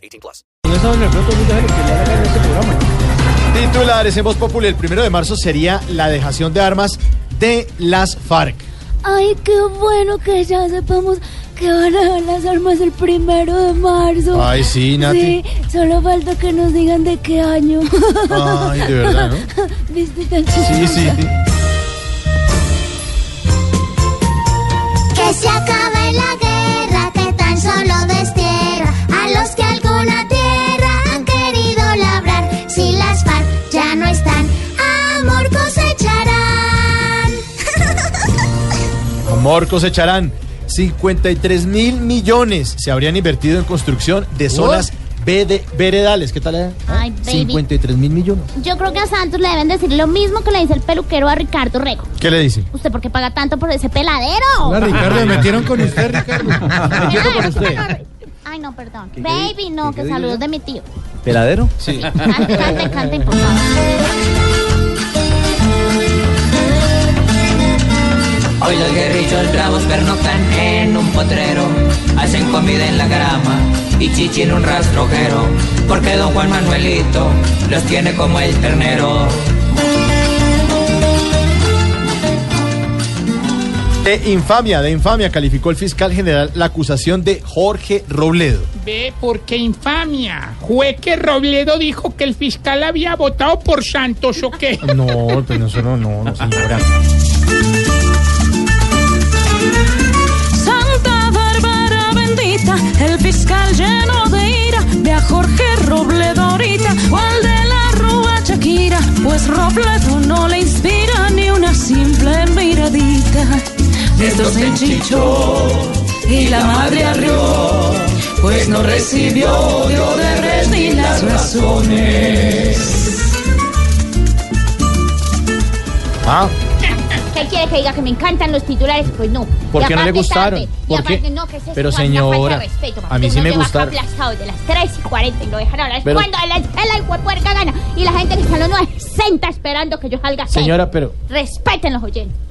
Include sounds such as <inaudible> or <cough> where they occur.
18 plus. Titulares en Voz Populi. El primero de marzo sería la dejación de armas de las FARC. Ay, qué bueno que ya sepamos que van a dar las armas el primero de marzo. Ay, sí, Nati. Sí, solo falta que nos digan de qué año. Ay, de verdad, ¿no? <laughs> ¿Viste tan Sí, sí. Amor cosecharán 53 mil millones. Se habrían invertido en construcción de zonas veredales. ¿Qué tal? eh? Ay, baby. 53 mil millones. Yo creo que a Santos le deben decir lo mismo que le dice el peluquero a Ricardo Rego. ¿Qué le dice? ¿Usted por qué paga tanto por ese peladero? Ricardo, <laughs> me metieron con usted, Ricardo. Ay, con usted. Ay, no, perdón. Baby, no, que saludos de mi tío. ¿Peladero? Sí. Cante, cante, cante, por favor. Hoy los guerrillos bravos pernoctan en un potrero, hacen comida en la grama y chichi en un rastrojero, porque don Juan Manuelito los tiene como el ternero. De infamia, de infamia calificó el fiscal general la acusación de Jorge Robledo. Ve, porque infamia. Fue que Robledo dijo que el fiscal había votado por Santos o qué. No, pues eso no, no, no, señora. <laughs> Esto se enchichó y la madre arrió, pues no recibió de Odebrecht ni las razones. Ah, ¿Qué quiere que diga que me encantan los titulares? Pues no. ¿Por qué no le gustaron? ¿Por qué? aparte no, que es? Pero, señora, de respeto, a mí sí me gustaron. aplastado de las 3 y 40 y lo dejan hablar. Pero- cuando la la hijo de puerca gana y la gente que está en los 9 senta esperando que yo salga. señora, pero Respeten los oyentes.